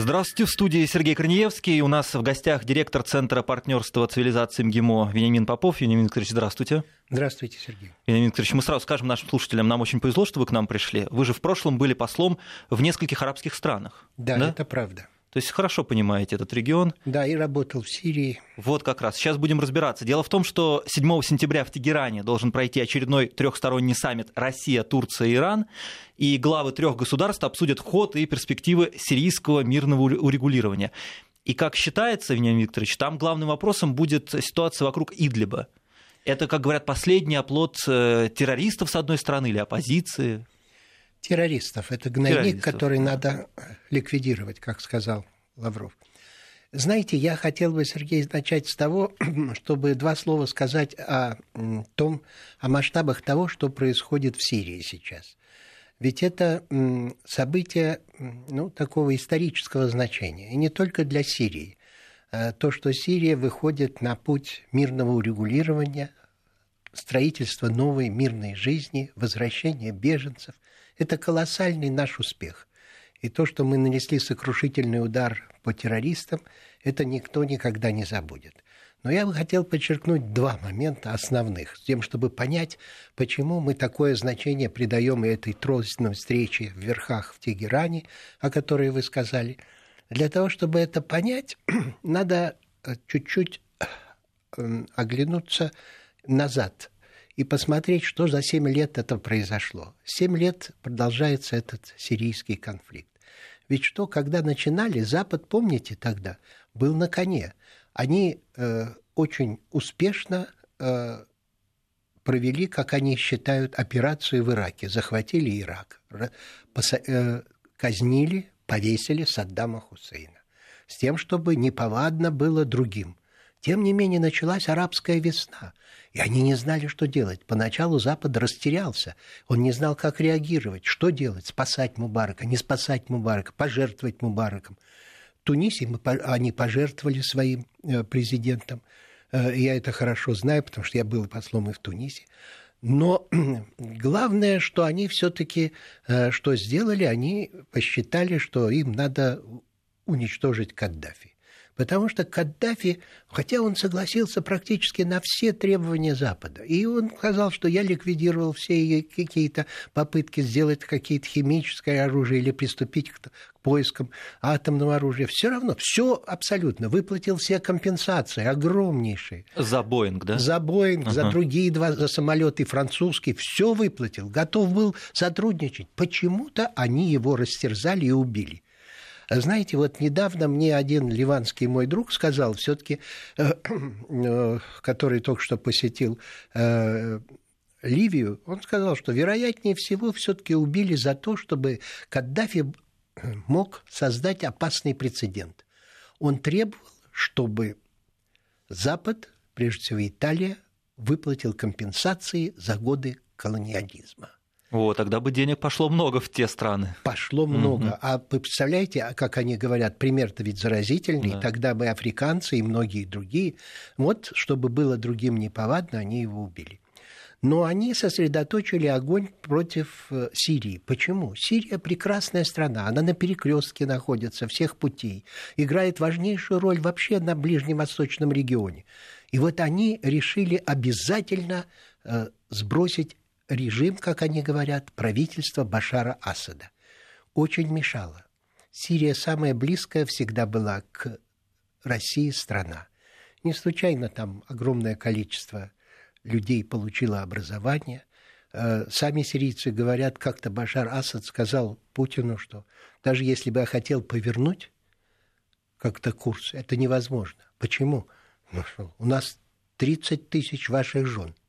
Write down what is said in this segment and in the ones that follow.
Здравствуйте, в студии Сергей Корнеевский. У нас в гостях директор Центра партнерства цивилизации МГИМО Вениамин Попов. Вениамин Викторович, здравствуйте. Здравствуйте, Сергей. Вениамин Викторович, мы сразу скажем нашим слушателям, нам очень повезло, что вы к нам пришли. Вы же в прошлом были послом в нескольких арабских странах. Да, да? это правда. То есть хорошо понимаете этот регион. Да, и работал в Сирии. Вот как раз. Сейчас будем разбираться. Дело в том, что 7 сентября в Тегеране должен пройти очередной трехсторонний саммит Россия, Турция и Иран. И главы трех государств обсудят ход и перспективы сирийского мирного урегулирования. И как считается, Вениамин Викторович, там главным вопросом будет ситуация вокруг Идлиба. Это, как говорят, последний оплот э, террористов, с одной стороны, или оппозиции террористов. Это гнойник, террористов. который надо ликвидировать, как сказал Лавров. Знаете, я хотел бы, Сергей, начать с того, чтобы два слова сказать о том, о масштабах того, что происходит в Сирии сейчас. Ведь это событие ну, такого исторического значения. И не только для Сирии. А то, что Сирия выходит на путь мирного урегулирования, строительства новой мирной жизни, возвращения беженцев – это колоссальный наш успех. И то, что мы нанесли сокрушительный удар по террористам, это никто никогда не забудет. Но я бы хотел подчеркнуть два момента основных, с тем, чтобы понять, почему мы такое значение придаем этой тройственной встрече в верхах в Тегеране, о которой вы сказали. Для того, чтобы это понять, надо э, чуть-чуть э, оглянуться назад и посмотреть, что за 7 лет это произошло. 7 лет продолжается этот сирийский конфликт. Ведь что, когда начинали, Запад, помните тогда, был на коне. Они э, очень успешно э, провели, как они считают, операцию в Ираке. Захватили Ирак, поса- э, казнили, повесили Саддама Хусейна. С тем, чтобы неповадно было другим. Тем не менее, началась арабская весна. И они не знали, что делать. Поначалу Запад растерялся. Он не знал, как реагировать, что делать, спасать Мубарака, не спасать Мубарака, пожертвовать Мубараком. В Тунисе они пожертвовали своим э, президентом. Э, я это хорошо знаю, потому что я был послом и в Тунисе. Но главное, что они все-таки э, что сделали, они посчитали, что им надо уничтожить Каддафи. Потому что Каддафи, хотя он согласился практически на все требования Запада, и он сказал, что я ликвидировал все какие-то попытки сделать какие-то химическое оружие или приступить к, поискам атомного оружия, все равно, все абсолютно, выплатил все компенсации, огромнейшие. За Боинг, да? За Боинг, uh-huh. за другие два, за самолеты французские, все выплатил, готов был сотрудничать. Почему-то они его растерзали и убили. Знаете, вот недавно мне один ливанский мой друг сказал, все-таки, э, э, который только что посетил э, Ливию, он сказал, что вероятнее всего все-таки убили за то, чтобы Каддафи мог создать опасный прецедент. Он требовал, чтобы Запад, прежде всего Италия, выплатил компенсации за годы колониализма. О, тогда бы денег пошло много в те страны. Пошло много. Угу. А вы представляете, а как они говорят, пример-то ведь заразительный, да. тогда бы африканцы и многие другие, вот, чтобы было другим неповадно, они его убили. Но они сосредоточили огонь против э, Сирии. Почему? Сирия прекрасная страна, она на перекрестке находится всех путей, играет важнейшую роль вообще на Ближнем Восточном регионе. И вот они решили обязательно э, сбросить режим, как они говорят, правительство Башара Асада. Очень мешало. Сирия самая близкая всегда была к России страна. Не случайно там огромное количество людей получило образование. Э, сами сирийцы говорят, как-то Башар Асад сказал Путину, что даже если бы я хотел повернуть как-то курс, это невозможно. Почему? Ну у нас 30 тысяч ваших жен –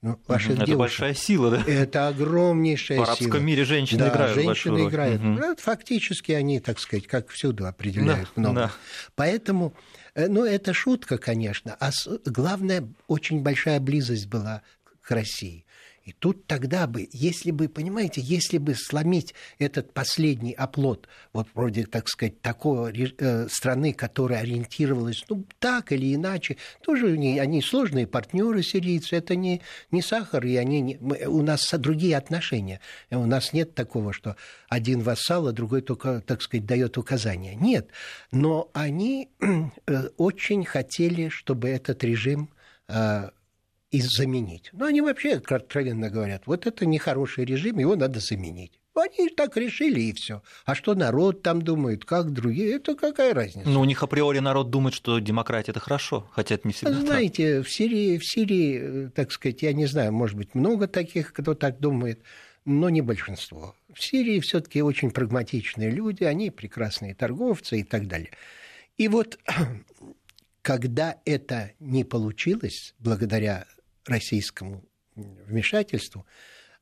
ну, ваших. Это большая сила, да? Это огромнейшая сила. В арабском сила. мире женщины да, играют женщины играют. Угу. Фактически они, так сказать, как всюду определяют да, много. Да. Поэтому, э, ну, это шутка, конечно, а главное, очень большая близость была к России. И тут тогда бы, если бы, понимаете, если бы сломить этот последний оплот, вот вроде, так сказать, такой э, страны, которая ориентировалась, ну, так или иначе, тоже они, они сложные партнеры сирийцы, это не, не сахар, и они не, мы, у нас другие отношения. У нас нет такого, что один вассал, а другой только, так сказать, дает указания. Нет. Но они э, очень хотели, чтобы этот режим э, и заменить. Но они вообще откровенно говорят, вот это нехороший режим, его надо заменить. Они так решили, и все. А что народ там думает, как другие, это какая разница? Ну, у них априори народ думает, что демократия – это хорошо, хотя это не всегда Знаете, так. в Сирии, в Сирии, так сказать, я не знаю, может быть, много таких, кто так думает, но не большинство. В Сирии все таки очень прагматичные люди, они прекрасные торговцы и так далее. И вот когда это не получилось, благодаря российскому вмешательству,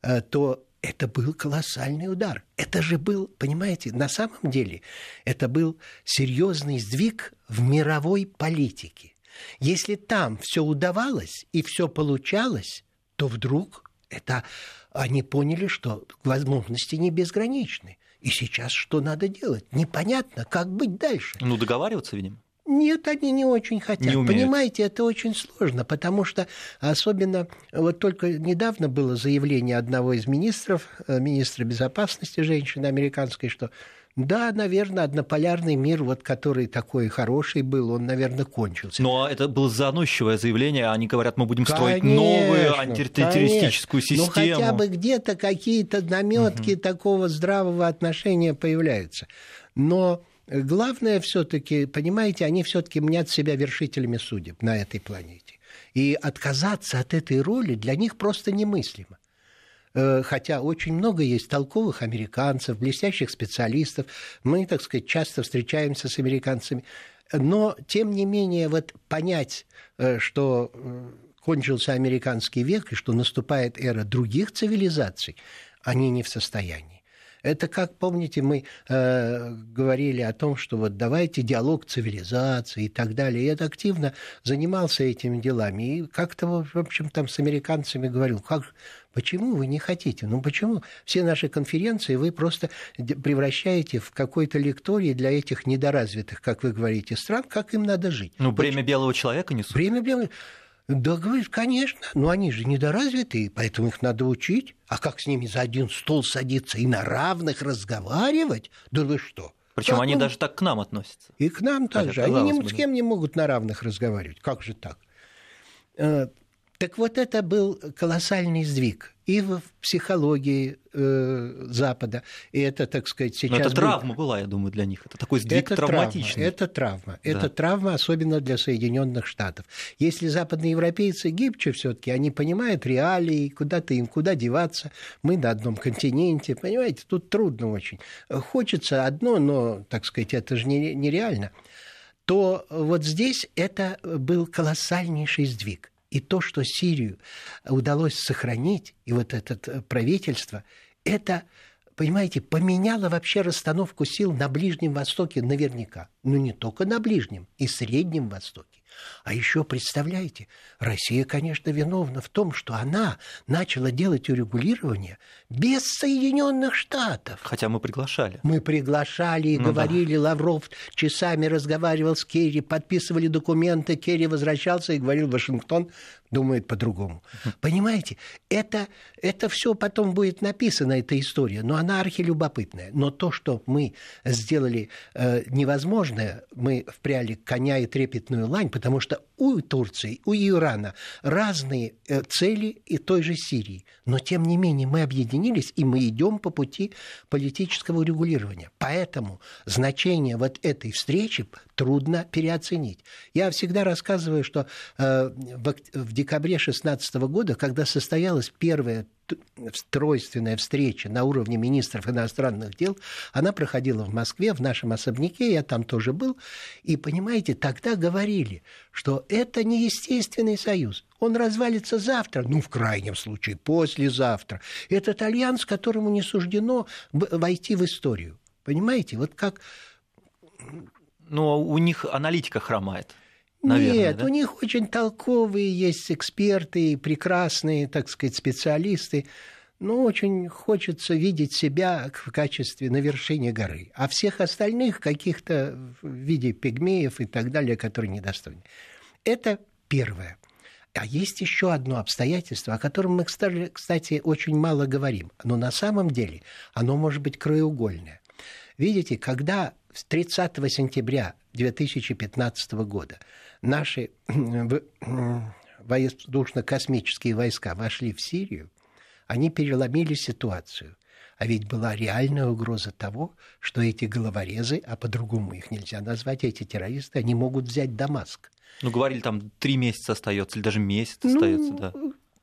э, то это был колоссальный удар. Это же был, понимаете, на самом деле это был серьезный сдвиг в мировой политике. Если там все удавалось и все получалось, то вдруг это они поняли, что возможности не безграничны. И сейчас что надо делать? Непонятно, как быть дальше. Ну, договариваться, видимо. Нет, они не очень хотят. Не Понимаете, это очень сложно, потому что особенно вот только недавно было заявление одного из министров, э, министра безопасности женщины американской, что да, наверное, однополярный мир, вот который такой хороший был, он, наверное, кончился. Но это было заносчивое заявление. Они говорят, мы будем строить конечно, новую антитеррористическую конечно. Систему. Ну, хотя бы где-то какие-то наметки угу. такого здравого отношения появляются. Но Главное все-таки, понимаете, они все-таки мнят себя вершителями судеб на этой планете. И отказаться от этой роли для них просто немыслимо. Э, хотя очень много есть толковых американцев, блестящих специалистов. Мы, так сказать, часто встречаемся с американцами. Но, тем не менее, вот понять, э, что э, кончился американский век и что наступает эра других цивилизаций, они не в состоянии. Это как, помните, мы э, говорили о том, что вот давайте диалог цивилизации и так далее. Я активно занимался этими делами. И как-то, в общем, там с американцами говорил, как, Почему вы не хотите? Ну почему? Все наши конференции вы просто превращаете в какой-то лекторий для этих недоразвитых, как вы говорите, стран, как им надо жить. Ну, бремя белого человека несут. Бремя белого да, говорит, конечно, но они же недоразвитые, поэтому их надо учить. А как с ними за один стол садиться и на равных разговаривать? Да вы что? Причем они ну, даже так к нам относятся. И к нам также. Они ни с кем не могут на равных разговаривать. Как же так? Так вот это был колоссальный сдвиг и в психологии э, Запада. И это, так сказать, сейчас... Но это будет... травма была, я думаю, для них. Это такой сдвиг это травматичный. Травма, это травма. Да. Это травма, особенно для Соединенных Штатов. Если западные европейцы гибче все таки они понимают реалии, куда-то им, куда деваться. Мы на одном континенте, понимаете, тут трудно очень. Хочется одно, но, так сказать, это же нереально. То вот здесь это был колоссальнейший сдвиг. И то, что Сирию удалось сохранить, и вот это э, правительство, это, понимаете, поменяло вообще расстановку сил на Ближнем Востоке наверняка. Но не только на Ближнем, и Среднем Востоке. А еще, представляете, Россия, конечно, виновна в том, что она начала делать урегулирование без Соединенных Штатов. Хотя мы приглашали. Мы приглашали и ну говорили, да. Лавров часами разговаривал с Керри, подписывали документы, Керри возвращался и говорил, Вашингтон думает по-другому. Понимаете, это, это все потом будет написано, эта история, но она архилюбопытная. Но то, что мы сделали э, невозможное, мы впряли коня и трепетную лань, потому что у Турции, у Ирана разные э, цели и той же Сирии. Но, тем не менее, мы объединились, и мы идем по пути политического урегулирования. Поэтому значение вот этой встречи трудно переоценить. Я всегда рассказываю, что э, в декабре 2016 года, когда состоялась первая тройственная встреча на уровне министров иностранных дел, она проходила в Москве, в нашем особняке, я там тоже был, и, понимаете, тогда говорили, что это не естественный союз, он развалится завтра, ну, в крайнем случае, послезавтра. Этот альянс, которому не суждено войти в историю. Понимаете, вот как... Но у них аналитика хромает. Наверное, Нет, да? у них очень толковые есть эксперты, прекрасные, так сказать, специалисты. Но очень хочется видеть себя в качестве на вершине горы. А всех остальных каких-то в виде пигмеев и так далее, которые недостойны. Это первое. А есть еще одно обстоятельство, о котором мы, кстати, очень мало говорим. Но на самом деле оно может быть краеугольное. Видите, когда 30 сентября 2015 года наши воздушно-космические войска вошли в Сирию, они переломили ситуацию. А ведь была реальная угроза того, что эти головорезы, а по-другому их нельзя назвать, эти террористы, они могут взять Дамаск. Ну, говорили, там три месяца остается, или даже месяц ну, остается, да.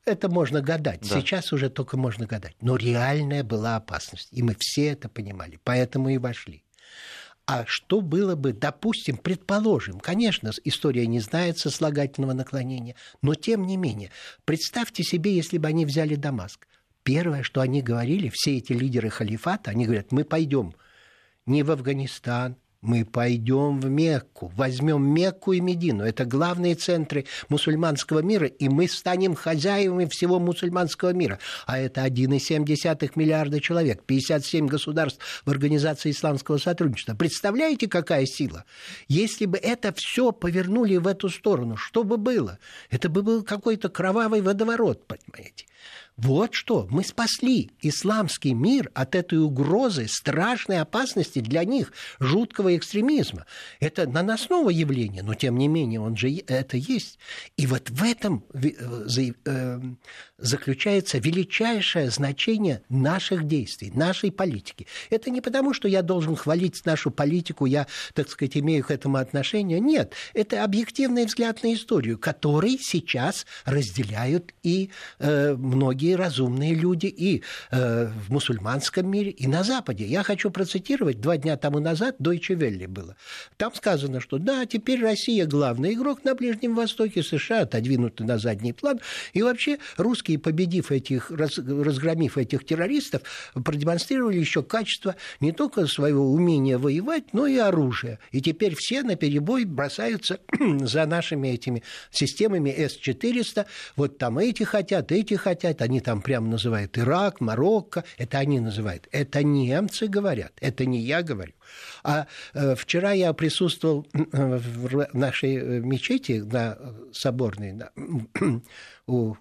Это можно гадать. Да. Сейчас уже только можно гадать. Но реальная была опасность. И мы все это понимали. Поэтому и вошли. А что было бы, допустим, предположим, конечно, история не знает сослагательного наклонения, но тем не менее, представьте себе, если бы они взяли Дамаск. Первое, что они говорили, все эти лидеры халифата, они говорят, мы пойдем не в Афганистан, мы пойдем в Мекку, возьмем Мекку и Медину. Это главные центры мусульманского мира, и мы станем хозяевами всего мусульманского мира. А это 1,7 миллиарда человек, 57 государств в Организации исламского сотрудничества. Представляете, какая сила? Если бы это все повернули в эту сторону, что бы было? Это бы был какой-то кровавый водоворот, понимаете? Вот что, мы спасли исламский мир от этой угрозы, страшной опасности для них, жуткого экстремизма. Это наносного явление, но тем не менее он же это есть. И вот в этом э, э, заключается величайшее значение наших действий, нашей политики. Это не потому, что я должен хвалить нашу политику, я, так сказать, имею к этому отношение. Нет, это объективный взгляд на историю, который сейчас разделяют и э, многие многие разумные люди и э, в мусульманском мире, и на Западе. Я хочу процитировать, два дня тому назад Deutsche Welle было. Там сказано, что да, теперь Россия главный игрок на Ближнем Востоке, США отодвинуты на задний план, и вообще русские, победив этих, раз, разгромив этих террористов, продемонстрировали еще качество не только своего умения воевать, но и оружия. И теперь все на перебой бросаются за нашими этими системами С-400, вот там эти хотят, эти хотят, они они там прямо называют Ирак, Марокко, это они называют. Это немцы говорят, это не я говорю. А э, вчера я присутствовал в нашей э, мечети на Соборной, на, у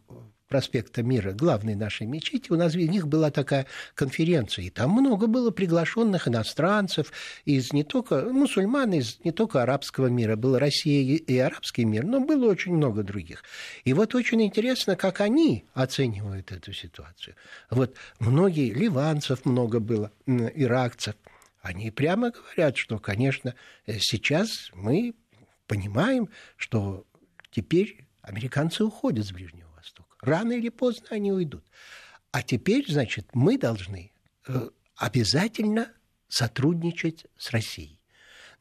проспекта Мира, главной нашей мечети, у нас в них была такая конференция, и там много было приглашенных иностранцев из не только мусульман, из не только арабского мира, была Россия и арабский мир, но было очень много других. И вот очень интересно, как они оценивают эту ситуацию. Вот многие, ливанцев много было, иракцев, они прямо говорят, что, конечно, сейчас мы понимаем, что теперь американцы уходят с Ближнего Рано или поздно они уйдут. А теперь, значит, мы должны э, обязательно сотрудничать с Россией.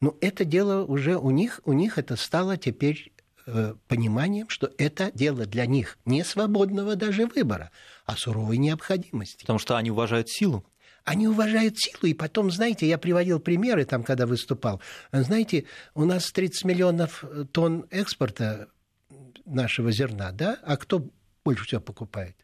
Но это дело уже у них, у них это стало теперь э, пониманием, что это дело для них не свободного даже выбора, а суровой необходимости. Потому что они уважают силу. Они уважают силу, и потом, знаете, я приводил примеры там, когда выступал. Знаете, у нас 30 миллионов тонн экспорта нашего зерна, да? А кто больше всего покупает?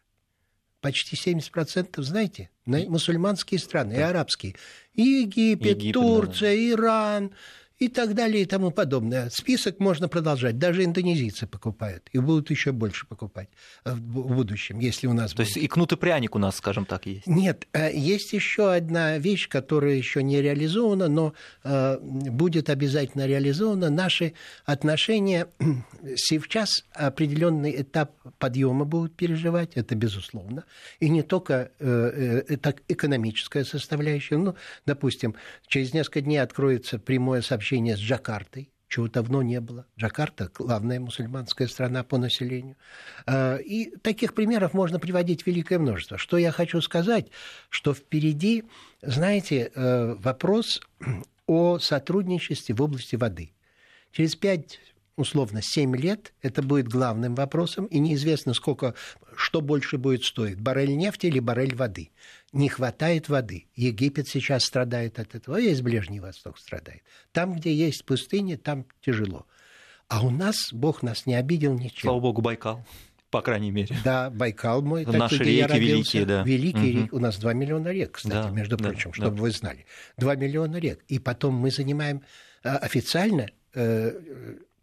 Почти 70%, знаете, на мусульманские страны, и арабские. И Египет, Египет Турция, да. Иран, и так далее и тому подобное. Список можно продолжать. Даже индонезийцы покупают. И будут еще больше покупать в будущем, если у нас... То будет. есть и кнут и пряник у нас, скажем так, есть? Нет, э, есть еще одна вещь, которая еще не реализована, но э, будет обязательно реализована. Наши отношения сейчас определенный этап подъема будут переживать, это безусловно. И не только э, это экономическая составляющая. Ну, допустим, через несколько дней откроется прямое сообщение общение с Джакартой, чего давно не было. Джакарта – главная мусульманская страна по населению. А, и таких примеров можно приводить великое множество. Что я хочу сказать, что впереди, знаете, э, вопрос о сотрудничестве в области воды. Через пять условно 7 лет это будет главным вопросом, и неизвестно, сколько, что больше будет стоить, баррель нефти или баррель воды. Не хватает воды. Египет сейчас страдает от этого, весь Ближний Восток страдает. Там, где есть пустыни, там тяжело. А у нас Бог нас не обидел ничем. Слава Богу, Байкал по крайней мере. Да, Байкал мой. Наши такой, реки великие, да. Великие угу. У нас 2 миллиона рек, кстати, да, между прочим, да, чтобы да. вы знали. 2 миллиона рек. И потом мы занимаем а, официально э,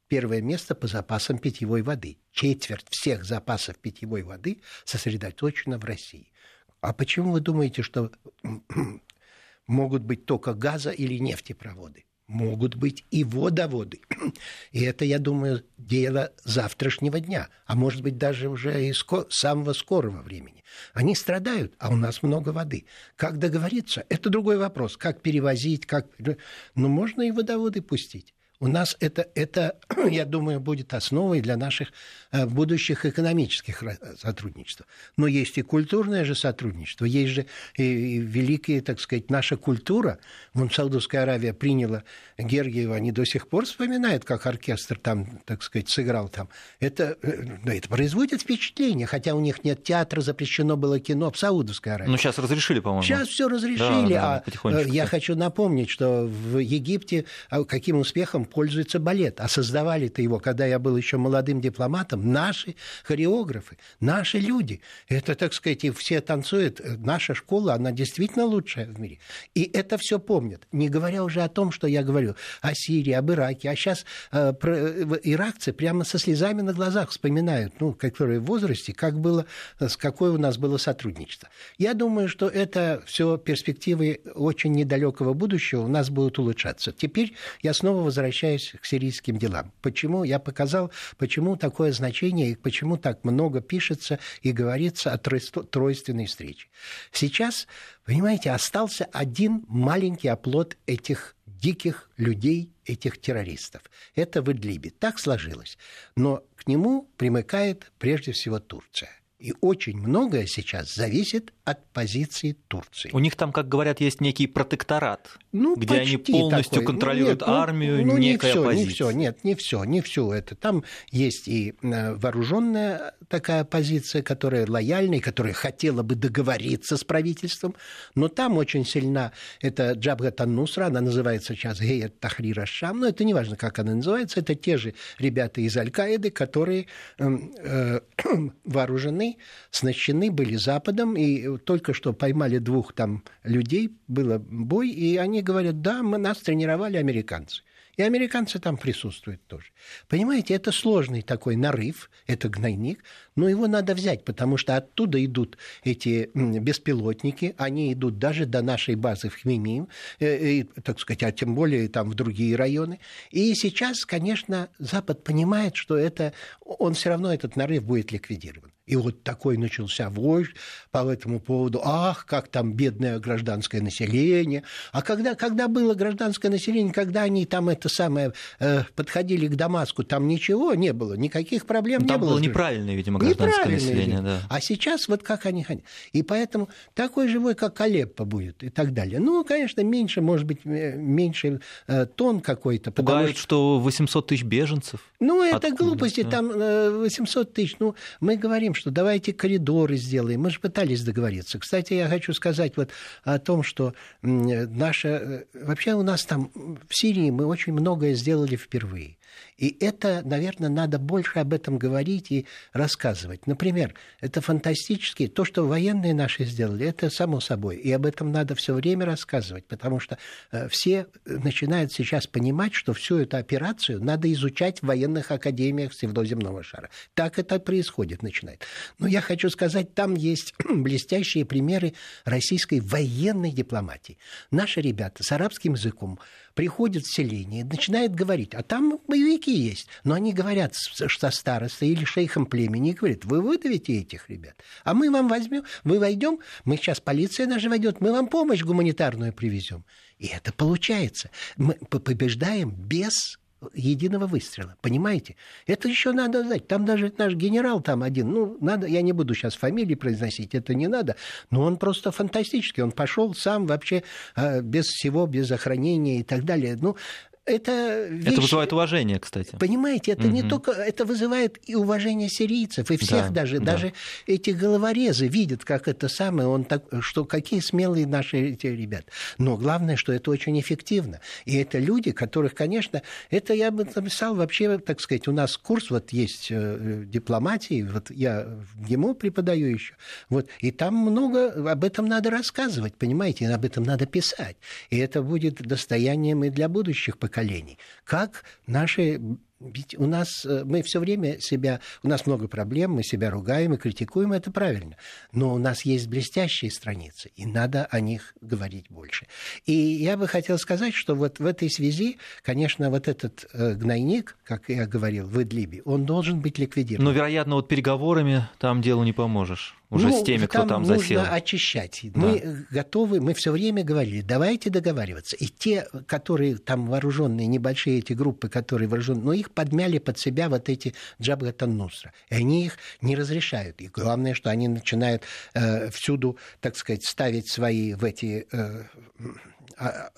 первое место по запасам питьевой воды. Четверть всех запасов питьевой воды сосредоточена в России. А почему вы думаете, что могут быть только газа или нефтепроводы? могут быть и водоводы. И это, я думаю, дело завтрашнего дня, а может быть даже уже и ско- самого скорого времени. Они страдают, а у нас много воды. Как договориться, это другой вопрос. Как перевозить, как... Ну, можно и водоводы пустить. У нас это, это, я думаю, будет основой для наших э, будущих экономических сотрудничеств. Но есть и культурное же сотрудничество, есть же и великие, так сказать, наша культура. Вон Саудовская Аравия приняла Гергиева, они до сих пор вспоминают, как оркестр там, так сказать, сыграл там. Это, э, это производит впечатление, хотя у них нет театра, запрещено было кино в Саудовской Аравии. Ну, сейчас разрешили, по-моему. Сейчас все разрешили, да, да, а э, я хочу напомнить, что в Египте а, каким успехом пользуется балет. А создавали-то его, когда я был еще молодым дипломатом, наши хореографы, наши люди. Это, так сказать, и все танцуют. Наша школа, она действительно лучшая в мире. И это все помнят. Не говоря уже о том, что я говорю о Сирии, об Ираке. А сейчас э, про, э, иракцы прямо со слезами на глазах вспоминают, ну, которые в возрасте, как было, с какое у нас было сотрудничество. Я думаю, что это все перспективы очень недалекого будущего у нас будут улучшаться. Теперь я снова возвращаюсь возвращаюсь к сирийским делам. Почему я показал, почему такое значение и почему так много пишется и говорится о тройственной встрече. Сейчас, понимаете, остался один маленький оплот этих диких людей, этих террористов. Это в Идлибе. Так сложилось. Но к нему примыкает прежде всего Турция. И очень многое сейчас зависит от позиции Турции. У них там, как говорят, есть некий протекторат, ну, где они полностью такой. контролируют нет, ну, армию, ну, некая не все, оппозиция. Не все, нет, не все, не все это. Там есть и э, вооруженная такая позиция, которая лояльная, которая хотела бы договориться с правительством, но там очень сильна эта Джабгат Нусра, она называется сейчас Геят Тахрира Шам, но это не важно, как она называется, это те же ребята из Аль-Каиды, которые эм, э, э, вооружены вооружены, снащены были Западом, и только что поймали двух там людей, было бой, и они говорят, да, мы, нас тренировали американцы. И американцы там присутствуют тоже. Понимаете, это сложный такой нарыв, это гнойник, но его надо взять, потому что оттуда идут эти беспилотники, они идут даже до нашей базы в Хмимим, э, и, так сказать, а тем более там в другие районы. И сейчас, конечно, Запад понимает, что это, он все равно этот нарыв будет ликвидирован. И вот такой начался вой по этому поводу. Ах, как там бедное гражданское население. А когда, когда было гражданское население, когда они там это самое э, подходили к Дамаску, там ничего не было, никаких проблем ну, там не было. Там было неправильное, видимо, гражданское население. Да. А сейчас вот как они ходят. И поэтому такой живой, как Алеппо будет и так далее. Ну, конечно, меньше, может быть, меньше э, тон какой-то. Пугают, что... что 800 тысяч беженцев. Ну, это глупости, да. там 800 э, тысяч. Ну, мы говорим, что давайте коридоры сделаем. Мы же пытались договориться. Кстати, я хочу сказать вот о том, что наша... Э, вообще у нас там в Сирии мы очень многое сделали впервые. И это, наверное, надо больше об этом говорить и рассказывать. Например, это фантастически. То, что военные наши сделали, это само собой. И об этом надо все время рассказывать, потому что э, все начинают сейчас понимать, что всю эту операцию надо изучать в военных академиях всего земного шара. Так это происходит, начинает. Но я хочу сказать, там есть блестящие примеры российской военной дипломатии. Наши ребята с арабским языком приходят в селение, начинают говорить, а там боевики есть, но они говорят что старостой или шейхом племени и говорят, вы выдавите этих ребят, а мы вам возьмем, вы войдем, мы сейчас полиция наша войдет, мы вам помощь гуманитарную привезем. И это получается. Мы побеждаем без единого выстрела. Понимаете? Это еще надо знать. Там даже наш генерал там один, ну, надо, я не буду сейчас фамилии произносить, это не надо, но он просто фантастический. Он пошел сам вообще э, без всего, без охранения и так далее. Ну, это вещь... Это вызывает уважение, кстати. Понимаете, это угу. не только... Это вызывает и уважение сирийцев, и всех да, даже. Да. Даже эти головорезы видят, как это самое, он так, что какие смелые наши эти ребята. Но главное, что это очень эффективно. И это люди, которых, конечно, это я бы написал вообще, так сказать, у нас курс вот есть э, дипломатии, вот я в ГИМО преподаю еще, вот, и там много об этом надо рассказывать, понимаете, об этом надо писать. И это будет достоянием и для будущих поколений. Как наши ведь у нас, э, мы все время себя, у нас много проблем, мы себя ругаем и критикуем, это правильно. Но у нас есть блестящие страницы, и надо о них говорить больше. И я бы хотел сказать, что вот в этой связи, конечно, вот этот э, гнойник, как я говорил, в Идлибе, он должен быть ликвидирован. Но, вероятно, вот переговорами там делу не поможешь уже ну, с теми, кто там, там засел. Нужно очищать. Да. Мы готовы, мы все время говорили, давайте договариваться. И те, которые там вооруженные, небольшие эти группы, которые вооружены, но их подмяли под себя вот эти Джабгатан Нусра. И они их не разрешают. И главное, что они начинают э, всюду, так сказать, ставить свои в эти э,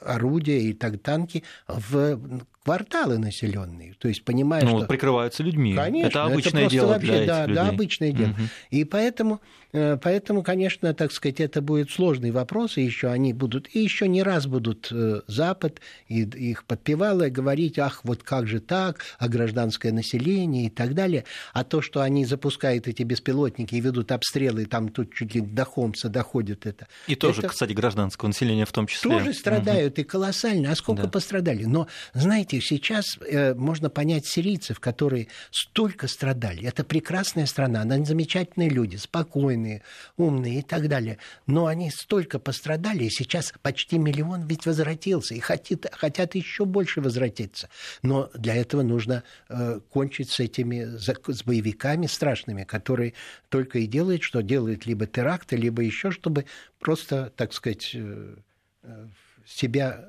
орудия и так танки в кварталы населенные. То есть понимая, ну, что... прикрываются людьми. Конечно, это обычное это дело вообще, для да, этих людей. да, обычное дело. Угу. И поэтому, э, поэтому, конечно, так сказать, это будет сложный вопрос, и еще они будут, и еще не раз будут э, Запад и их подпевалы говорить, ах, вот как же так, а гражданское население и так далее. А то, что они запускают эти беспилотники и ведут обстрелы, там тут чуть ли до Хомса доходит это. И тоже, это... кстати, гражданского населения в том числе. Тоже страдают угу. и колоссально. А сколько да. пострадали? Но, знаете, сейчас э, можно понять сирийцев, которые столько страдали. Это прекрасная страна, она замечательные люди, спокойные, умные и так далее. Но они столько пострадали, и сейчас почти миллион ведь возвратился, и хотят, хотят еще больше возвратиться. Но для этого нужно э, кончить с этими с боевиками страшными, которые только и делают, что делают либо теракты, либо еще, чтобы просто, так сказать, э, э себя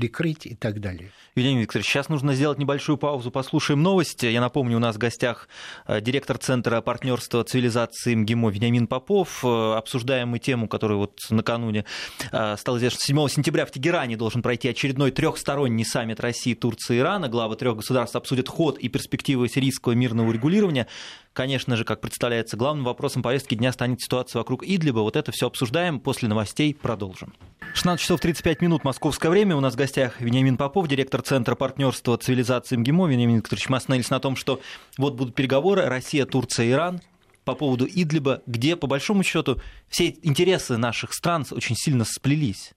прикрыть и так далее. Евгений Викторович, сейчас нужно сделать небольшую паузу, послушаем новости. Я напомню, у нас в гостях э, директор Центра партнерства цивилизации МГИМО Вениамин Попов. Э, обсуждаем мы тему, которая вот накануне э, стала известна. 7 сентября в Тегеране должен пройти очередной трехсторонний саммит России, Турции и Ирана. Главы трех государств обсудят ход и перспективы сирийского мирного урегулирования. Конечно же, как представляется, главным вопросом повестки дня станет ситуация вокруг Идлиба. Вот это все обсуждаем. После новостей продолжим. 16 часов 35 минут московское время. У нас в гостях Вениамин Попов, директор Центра партнерства цивилизации МГИМО. Вениамин Викторович, мы остановились на том, что вот будут переговоры Россия, Турция, Иран по поводу Идлиба, где, по большому счету, все интересы наших стран очень сильно сплелись.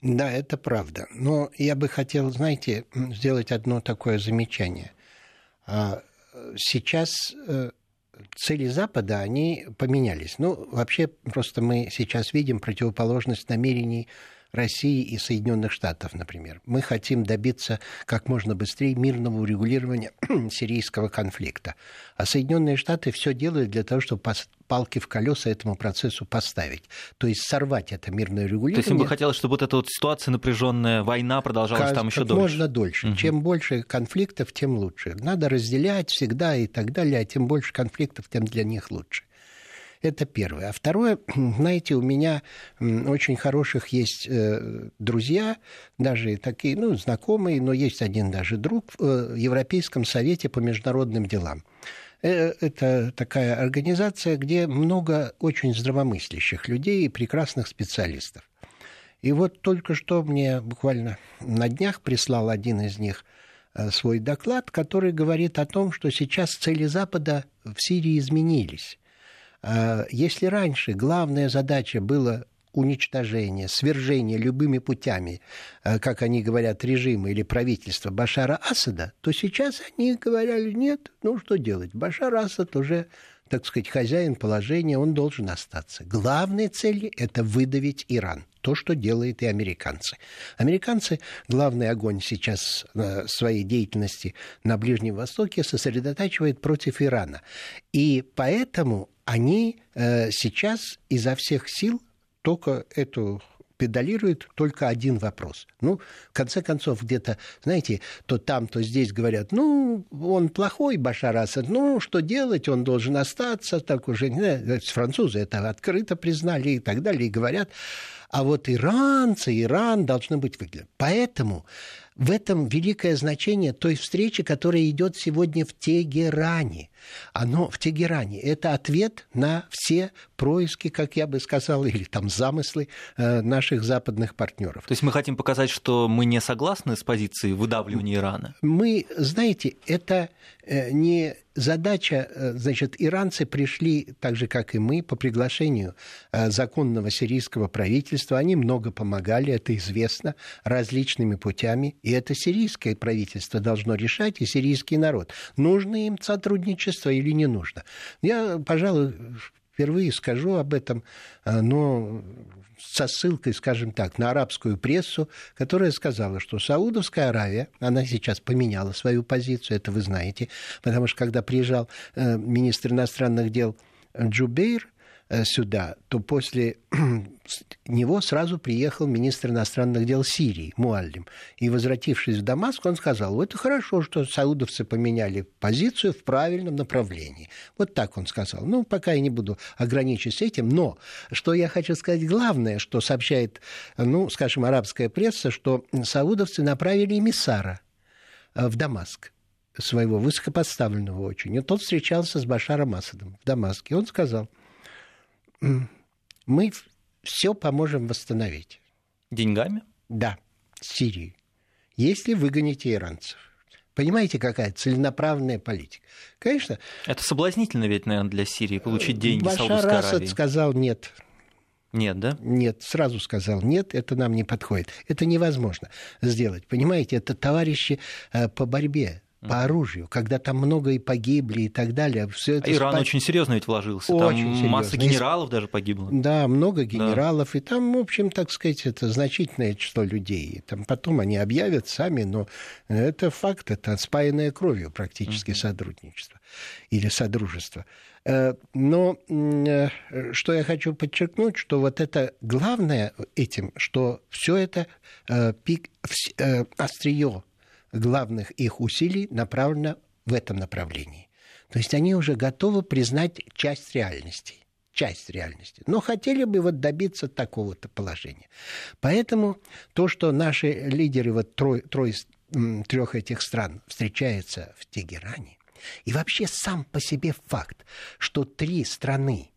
Да, это правда. Но я бы хотел, знаете, сделать одно такое замечание. Сейчас э, цели Запада, они поменялись. Ну, вообще, просто мы сейчас видим противоположность намерений России и Соединенных Штатов, например. Мы хотим добиться как можно быстрее мирного урегулирования сирийского конфликта. А Соединенные Штаты все делают для того, чтобы палки в колеса этому процессу поставить. То есть сорвать это мирное регулирование. То есть им бы хотелось, чтобы вот эта вот ситуация напряженная, война продолжалась как, там еще как дольше. можно дольше. Угу. Чем больше конфликтов, тем лучше. Надо разделять всегда и так далее, а тем больше конфликтов, тем для них лучше. Это первое. А второе, знаете, у меня очень хороших есть э, друзья, даже такие, ну, знакомые, но есть один даже друг в э, Европейском совете по международным делам. Э, это такая организация, где много очень здравомыслящих людей и прекрасных специалистов. И вот только что мне буквально на днях прислал один из них свой доклад, который говорит о том, что сейчас цели Запада в Сирии изменились. А, если раньше главная задача была уничтожение, свержение любыми путями, а, как они говорят, режима или правительства Башара Асада, то сейчас они говорили, нет, ну что делать, Башар Асад уже так сказать, хозяин положения, он должен остаться. Главная цель – это выдавить Иран. То, что делают и американцы. Американцы главный огонь сейчас э, своей деятельности на Ближнем Востоке сосредотачивают против Ирана. И поэтому они э, сейчас изо всех сил только эту педалирует только один вопрос. Ну, в конце концов, где-то, знаете, то там, то здесь говорят, ну, он плохой, Башар Асад, ну, что делать, он должен остаться, так уже, не знаю, французы это открыто признали и так далее, и говорят, а вот иранцы, Иран должны быть выделены. Поэтому в этом великое значение той встречи, которая идет сегодня в Тегеране. Оно в Тегеране. Это ответ на все происки, как я бы сказал, или там замыслы э, наших западных партнеров. То есть мы хотим показать, что мы не согласны с позицией выдавливания Ирана? Мы, знаете, это э, не задача, э, значит, иранцы пришли, так же, как и мы, по приглашению законного сирийского правительства. Они много помогали, это известно, различными путями. И это сирийское правительство должно решать, и сирийский народ. Нужно им сотрудничество или не нужно. Я, пожалуй, впервые скажу об этом, э, но со ссылкой, скажем так, на арабскую прессу, которая сказала, что Саудовская Аравия, она сейчас поменяла свою позицию, это вы знаете, потому что когда приезжал э, министр иностранных дел Джубейр, сюда, то после него сразу приехал министр иностранных дел Сирии, Муаллим. И, возвратившись в Дамаск, он сказал, это хорошо, что саудовцы поменяли позицию в правильном направлении. Вот так он сказал. Ну, пока я не буду ограничиваться этим, но что я хочу сказать, главное, что сообщает, ну, скажем, арабская пресса, что саудовцы направили эмиссара э, в Дамаск своего высокопоставленного очень. И тот встречался с Башаром Асадом в Дамаске. И он сказал, мы все поможем восстановить. Деньгами? Да, Сирии. Если выгоните иранцев. Понимаете, какая целенаправленная политика? Конечно. Это соблазнительно ведь, наверное, для Сирии получить деньги Башар Саудовской Аравии. Асад сказал нет. Нет, да? Нет, сразу сказал нет, это нам не подходит. Это невозможно сделать. Понимаете, это товарищи э, по борьбе по оружию, когда там много и погибли и так далее. Все это Иран спа... очень серьезно ведь вложился. Очень там серьезно. масса генералов и... даже погибло. Да, много генералов. Да. И там, в общем, так сказать, это значительное число людей. И там потом они объявят сами, но это факт, это спаянное кровью практически uh-huh. сотрудничество или содружество. Э, но э, что я хочу подчеркнуть, что вот это главное этим, что все это э, пик, острие главных их усилий направлено в этом направлении. То есть они уже готовы признать часть реальности часть реальности, но хотели бы вот добиться такого-то положения. Поэтому то, что наши лидеры вот трое, трое трех этих стран встречаются в Тегеране, и вообще сам по себе факт, что три страны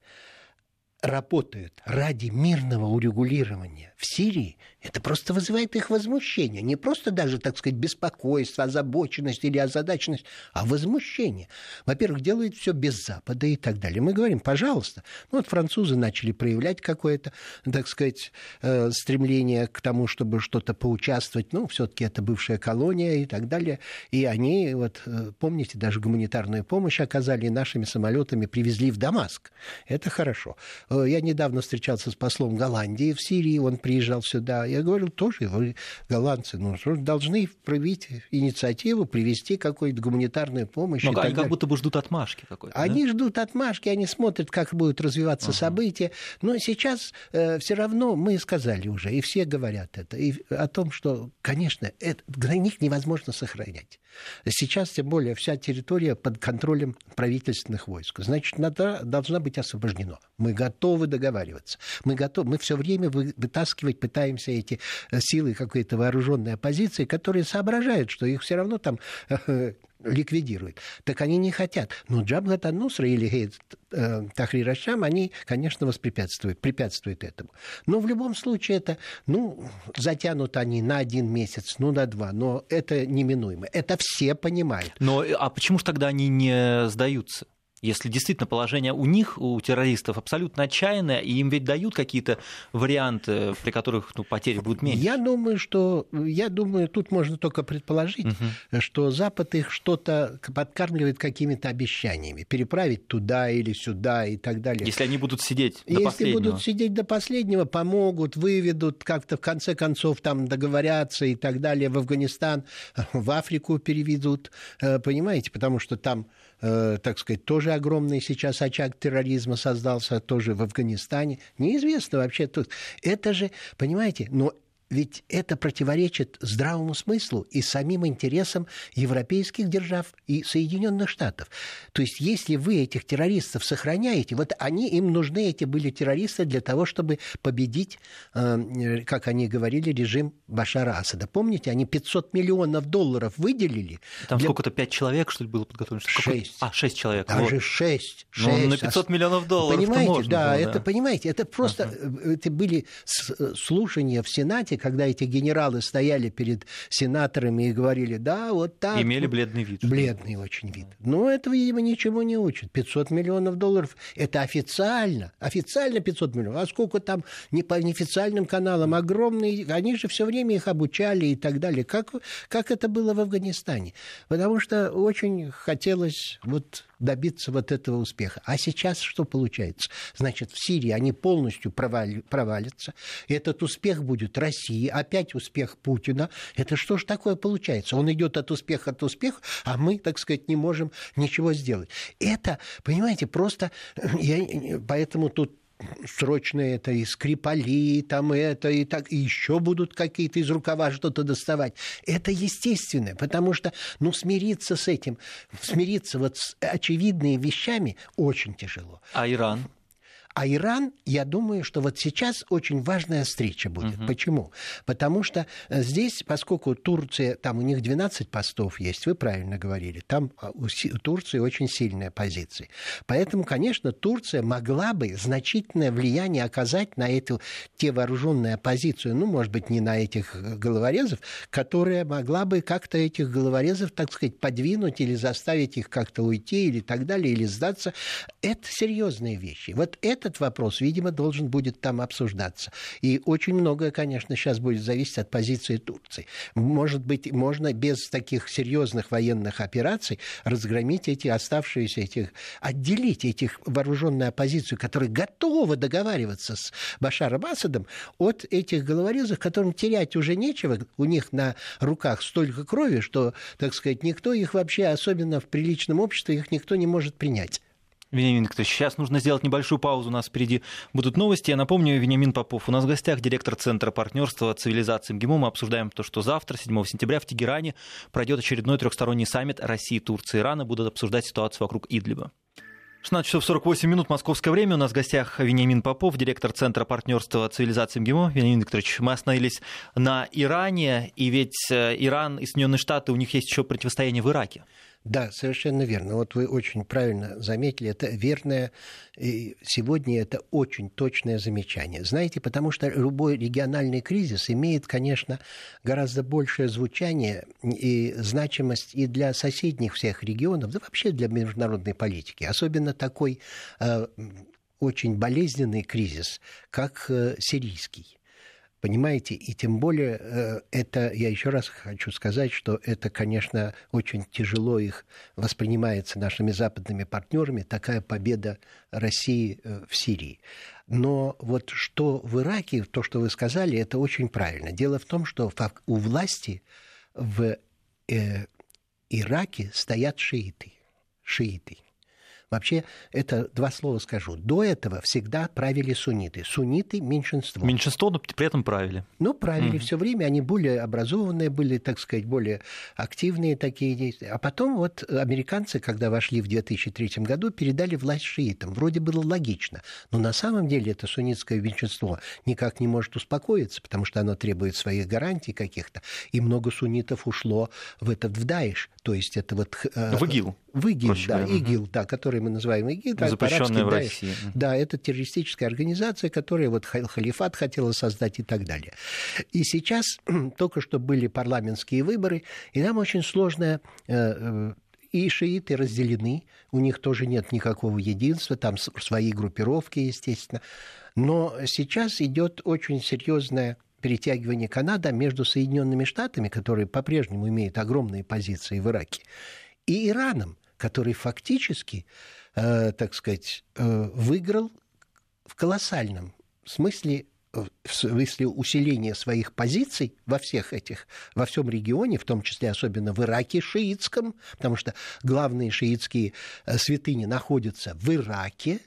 работают ради мирного урегулирования в Сирии, это просто вызывает их возмущение. Не просто даже, так сказать, беспокойство, озабоченность или озадаченность, а возмущение. Во-первых, делают все без Запада и так далее. Мы говорим, пожалуйста. Ну вот французы начали проявлять какое-то, так сказать, э, стремление к тому, чтобы что-то поучаствовать. Ну, все-таки это бывшая колония и так далее. И они, вот, э, помните, даже гуманитарную помощь оказали нашими самолетами привезли в Дамаск. Это хорошо. Э, я недавно встречался с послом Голландии в Сирии, он приезжал сюда я говорю, тоже вы, голландцы, ну, должны проявить инициативу, привести какую-то гуманитарную помощь. Но они как будто бы ждут отмашки какой-то. Они да? ждут отмашки, они смотрят, как будут развиваться ага. события. Но сейчас э, все равно мы сказали уже, и все говорят это, и о том, что, конечно, это, для них невозможно сохранять. Сейчас, тем более, вся территория под контролем правительственных войск. Значит, надо, должна быть освобождена. Мы готовы договариваться. Мы готовы, мы все время вытаскивать пытаемся эти э, силы какой-то вооруженной оппозиции, которые соображают, что их все равно там ликвидируют. Так они не хотят. Но Джабгат Нусра или Гейт э, Тахрир Ашам, они, конечно, воспрепятствуют, препятствуют этому. Но в любом случае это, ну, затянут они на один месяц, ну, на два, но это неминуемо. Это все понимают. Но а почему же тогда они не сдаются? Если действительно положение у них, у террористов, абсолютно отчаянное, и им ведь дают какие-то варианты, при которых ну, потери будут меньше. Я думаю, что я думаю, тут можно только предположить, угу. что Запад их что-то подкармливает какими-то обещаниями, переправить туда или сюда и так далее. Если они будут сидеть до Если последнего. будут сидеть до последнего, помогут, выведут, как-то в конце концов там договорятся и так далее в Афганистан, в Африку переведут, понимаете, потому что там Э, так сказать, тоже огромный сейчас очаг терроризма создался, тоже в Афганистане. Неизвестно вообще тут. Это же, понимаете, но ведь это противоречит здравому смыслу и самим интересам европейских держав и Соединенных Штатов. То есть, если вы этих террористов сохраняете, вот они, им нужны эти были террористы для того, чтобы победить, э, как они говорили, режим Башара Асада. Помните, они 500 миллионов долларов выделили. Там для... сколько-то 5 человек, что ли, было подготовлено? Шесть. А, 6 человек. Даже вот. 6. 6. Ну, на 500 миллионов долларов Понимаете, можно да, было, это, да. понимаете, это просто, uh-huh. это были слушания в Сенате, когда эти генералы стояли перед сенаторами и говорили, да, вот так. Имели бледный вид. Бледный очень вид. Но это, видимо, ничего не учит. 500 миллионов долларов – это официально. Официально 500 миллионов. А сколько там не по неофициальным каналам? Огромные. Они же все время их обучали и так далее. Как, как это было в Афганистане? Потому что очень хотелось вот добиться вот этого успеха. А сейчас что получается? Значит, в Сирии они полностью провали, провалятся. Этот успех будет России, опять успех Путина. Это что же такое получается? Он идет от успеха от успеха, а мы, так сказать, не можем ничего сделать. Это, понимаете, просто... Я, поэтому тут срочно это и Скрипали, там это, и так, и еще будут какие-то из рукава что-то доставать. Это естественно, потому что, ну, смириться с этим, смириться вот с очевидными вещами очень тяжело. А Иран? А Иран, я думаю, что вот сейчас очень важная встреча будет. Угу. Почему? Потому что э, здесь, поскольку Турция, там у них 12 постов есть, вы правильно говорили, там а, у Турции очень сильная позиция. Поэтому, конечно, Турция могла бы значительное влияние оказать на эту, те вооруженные оппозицию, ну, может быть, не на этих э, головорезов, которая могла бы как-то этих головорезов, так сказать, подвинуть или заставить их как-то уйти или так далее, или сдаться. Это серьезные вещи. Вот это этот вопрос, видимо, должен будет там обсуждаться. И очень многое, конечно, сейчас будет зависеть от позиции Турции. Может быть, можно без таких серьезных военных операций разгромить эти оставшиеся, этих, отделить этих вооруженную оппозицию, которая готова договариваться с Башаром Асадом, от этих головорезов, которым терять уже нечего. У них на руках столько крови, что, так сказать, никто их вообще, особенно в приличном обществе, их никто не может принять. Вениамин Викторович, сейчас нужно сделать небольшую паузу. У нас впереди будут новости. Я напомню, Вениамин Попов у нас в гостях, директор Центра партнерства цивилизации МГИМО. Мы обсуждаем то, что завтра, 7 сентября, в Тегеране пройдет очередной трехсторонний саммит России, Турции и Ирана. Будут обсуждать ситуацию вокруг Идлиба. 16 часов 48 минут московское время. У нас в гостях Вениамин Попов, директор Центра партнерства цивилизации МГИМО. Вениамин Викторович, мы остановились на Иране, и ведь э, Иран и Соединенные Штаты, у них есть еще противостояние в Ираке. Да, совершенно верно. Вот вы очень правильно заметили, это верное, сегодня это очень точное замечание. Знаете, потому что любой региональный кризис имеет, конечно, гораздо большее звучание и значимость и для соседних всех регионов, да вообще для международной политики. Особенно такой э, очень болезненный кризис, как э, сирийский. Понимаете, и тем более э, это, я еще раз хочу сказать, что это, конечно, очень тяжело их воспринимается нашими западными партнерами, такая победа России э, в Сирии. Но вот что в Ираке, то, что вы сказали, это очень правильно. Дело в том, что у власти в э, Ираке стоят шииты. Шииты. Вообще, это два слова скажу. До этого всегда правили сунниты. Сунниты – меньшинство. Меньшинство, но при этом правили. Ну, правили mm-hmm. все время. Они более образованные были, так сказать, более активные такие действия. А потом вот американцы, когда вошли в 2003 году, передали власть шиитам. Вроде было логично. Но на самом деле это суннитское меньшинство никак не может успокоиться, потому что оно требует своих гарантий каких-то. И много суннитов ушло в этот в Даиш. То есть это вот... Э, в ИГИЛ. В ИГИЛ, да, ИГИЛ, да, который мы называем ИГИЛ. Запрещенная в России. Да, это террористическая организация, которая вот халифат хотела создать и так далее. И сейчас только что были парламентские выборы, и там очень сложная э, э, и шииты разделены, у них тоже нет никакого единства, там свои группировки, естественно. Но сейчас идет очень серьезное перетягивание Канады между Соединенными Штатами, которые по-прежнему имеют огромные позиции в Ираке, и Ираном, который фактически, э, так сказать, э, выиграл в колоссальном смысле э, в смысле усиления своих позиций во всех этих, во всем регионе, в том числе особенно в Ираке шиитском, потому что главные шиитские э, святыни находятся в Ираке,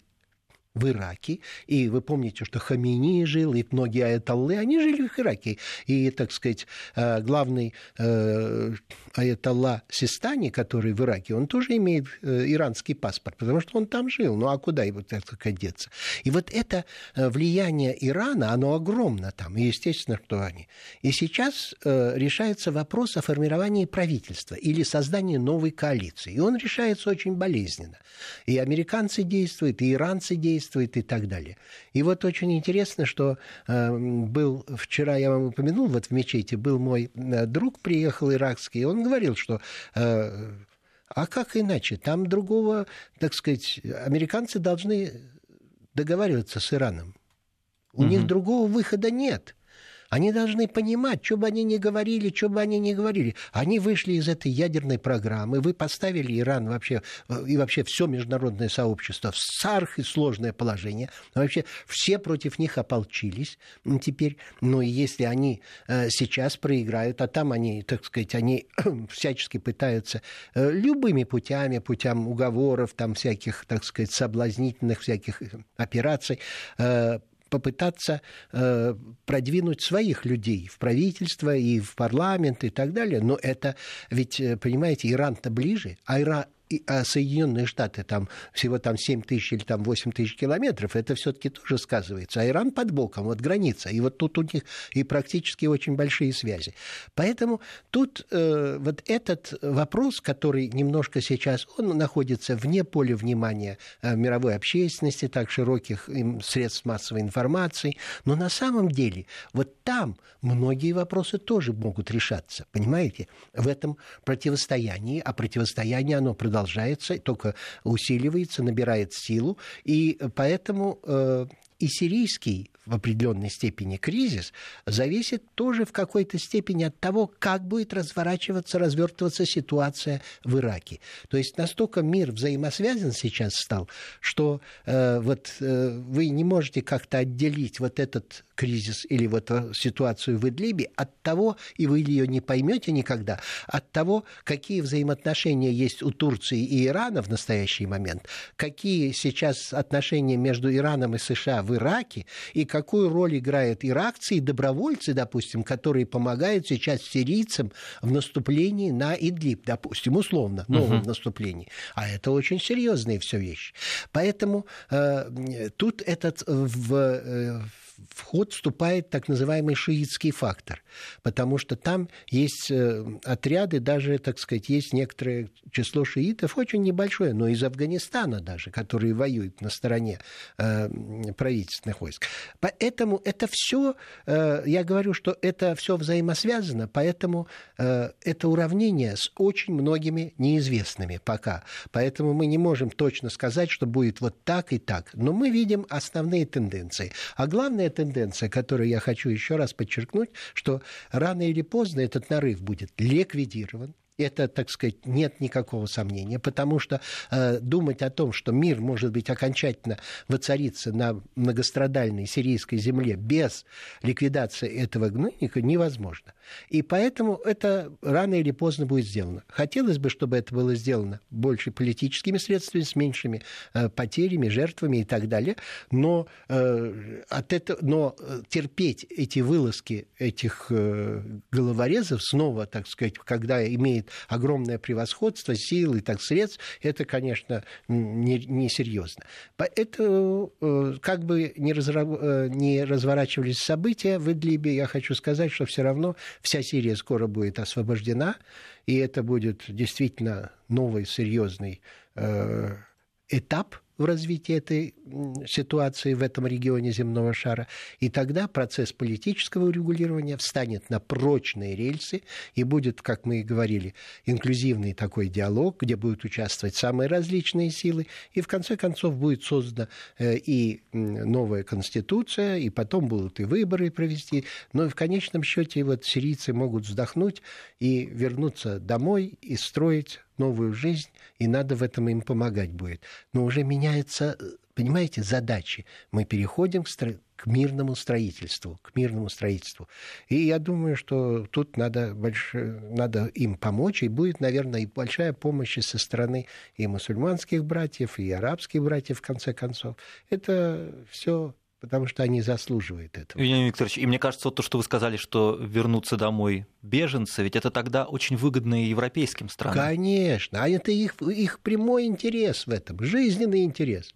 в Ираке. И вы помните, что Хамини жил, и многие аятоллы, они жили в Ираке. И, так сказать, э, главный э, аятолла Систани, который в Ираке, он тоже имеет э, иранский паспорт, потому что он там жил. Ну а куда его, так сказать, деться? И вот это влияние Ирана, оно огромно там. И естественно, что они. И сейчас решается вопрос о формировании правительства или создании новой коалиции. И он решается очень болезненно. И американцы действуют, и иранцы действуют, действует и так далее. И вот очень интересно, что э, был вчера, я вам упомянул, вот в мечети был мой э, друг, приехал иракский, и он говорил, что э, а как иначе? Там другого, так сказать, американцы должны договариваться с Ираном. У угу. них другого выхода нет. Они должны понимать, что бы они ни говорили, что бы они ни говорили. Они вышли из этой ядерной программы, вы поставили Иран вообще э, и вообще все международное сообщество в сарх и сложное положение. Вообще все против них ополчились теперь. Ну и если они э, сейчас проиграют, а там они, так сказать, они всячески пытаются э, любыми путями, путям уговоров, там всяких, так сказать, соблазнительных всяких операций, попытаться э, продвинуть своих людей в правительство и в парламент и так далее. Но это ведь, э, понимаете, Иран-то ближе, а Ира, а Соединенные Штаты там всего там 7 тысяч или там 8 тысяч километров, это все-таки тоже сказывается. А Иран под боком, вот граница. И вот тут у них и практически очень большие связи. Поэтому тут э, вот этот вопрос, который немножко сейчас, он находится вне поля внимания э, мировой общественности, так широких им средств массовой информации. Но на самом деле вот там многие вопросы тоже могут решаться. Понимаете? В этом противостоянии, а противостояние оно продолжается продолжается, только усиливается, набирает силу. И поэтому э, и сирийский в определенной степени кризис зависит тоже в какой-то степени от того, как будет разворачиваться, развертываться ситуация в Ираке. То есть настолько мир взаимосвязан сейчас стал, что э, вот э, вы не можете как-то отделить вот этот кризис или вот ситуацию в Идлибе от того, и вы ее не поймете никогда, от того, какие взаимоотношения есть у Турции и Ирана в настоящий момент, какие сейчас отношения между Ираном и США в Ираке, и какую роль играют иракцы и добровольцы, допустим, которые помогают сейчас сирийцам в наступлении на Идлиб, допустим, условно, новом угу. наступлении. А это очень серьезные все вещи. Поэтому э, тут этот в, э, в ход вступает так называемый шиитский фактор, потому что там есть э, отряды, даже, так сказать, есть некоторое число шиитов, очень небольшое, но из Афганистана даже, которые воюют на стороне э, правительственных войск. Поэтому это все, э, я говорю, что это все взаимосвязано, поэтому это уравнение с очень многими неизвестными пока. Поэтому мы не можем точно сказать, что будет вот так и так. Но мы видим основные тенденции. А главное тенденция, которую я хочу еще раз подчеркнуть, что рано или поздно этот нарыв будет ликвидирован, это, так сказать, нет никакого сомнения, потому что э, думать о том, что мир может быть окончательно воцариться на многострадальной сирийской земле без ликвидации этого гнойника невозможно. И поэтому это рано или поздно будет сделано. Хотелось бы, чтобы это было сделано больше политическими средствами, с меньшими э, потерями, жертвами и так далее, но, э, от этого, но э, терпеть эти вылазки этих э, головорезов снова, так сказать, когда имеет огромное превосходство сил и так средств, это, конечно, несерьезно. Не Поэтому, э, как бы ни, разра... Э, ни разворачивались события в Идлибе, я хочу сказать, что все равно вся Сирия скоро будет освобождена, и это будет действительно новый серьезный э, этап в развитии этой ситуации в этом регионе земного шара. И тогда процесс политического урегулирования встанет на прочные рельсы и будет, как мы и говорили, инклюзивный такой диалог, где будут участвовать самые различные силы. И в конце концов будет создана э, и новая конституция, и потом будут и выборы провести. Но в конечном счете вот сирийцы могут вздохнуть и вернуться домой и строить новую жизнь, и надо в этом им помогать будет. Но уже меняется, понимаете, задачи. Мы переходим к к мирному строительству, к мирному строительству. И я думаю, что тут надо, больш... надо им помочь, и будет, наверное, и большая помощь со стороны и мусульманских братьев, и арабских братьев, в конце концов. Это все потому что они заслуживают этого. Евгений Викторович, и мне кажется, вот то, что вы сказали, что вернуться домой беженцы, ведь это тогда очень выгодно и европейским странам. Конечно, а это их, их прямой интерес в этом, жизненный интерес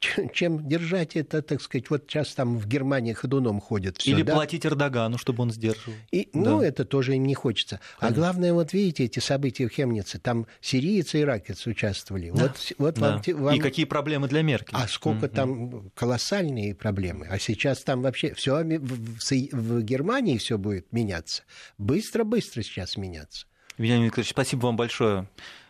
чем держать это, так сказать, вот сейчас там в Германии ходуном ходят. Всё, Или да? платить Эрдогану, чтобы он сдерживал. И, ну, да. Ну, это тоже им не хочется. А Конечно. А главное, вот видите, эти события в Хемнице, там сирийцы и иракец участвовали. Да. Вот, вот да. вам, вам... И какие проблемы для Меркель. А сколько mm-hmm. там колоссальные проблемы. А сейчас там вообще все в, в, в Германии все будет меняться. Быстро-быстро сейчас меняться. Вениамин Викторович, спасибо вам большое.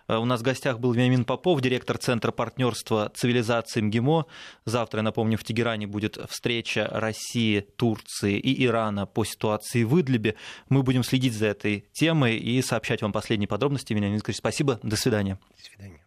Э, у нас в гостях был Вениамин Попов, директор Центра партнерства цивилизации МГИМО. Завтра, я напомню, в Тегеране будет встреча России, Турции и Ирана по ситуации в Идлибе. Мы будем следить за этой темой и сообщать вам последние подробности. Вениамин Викторович, спасибо. До свидания. До свидания.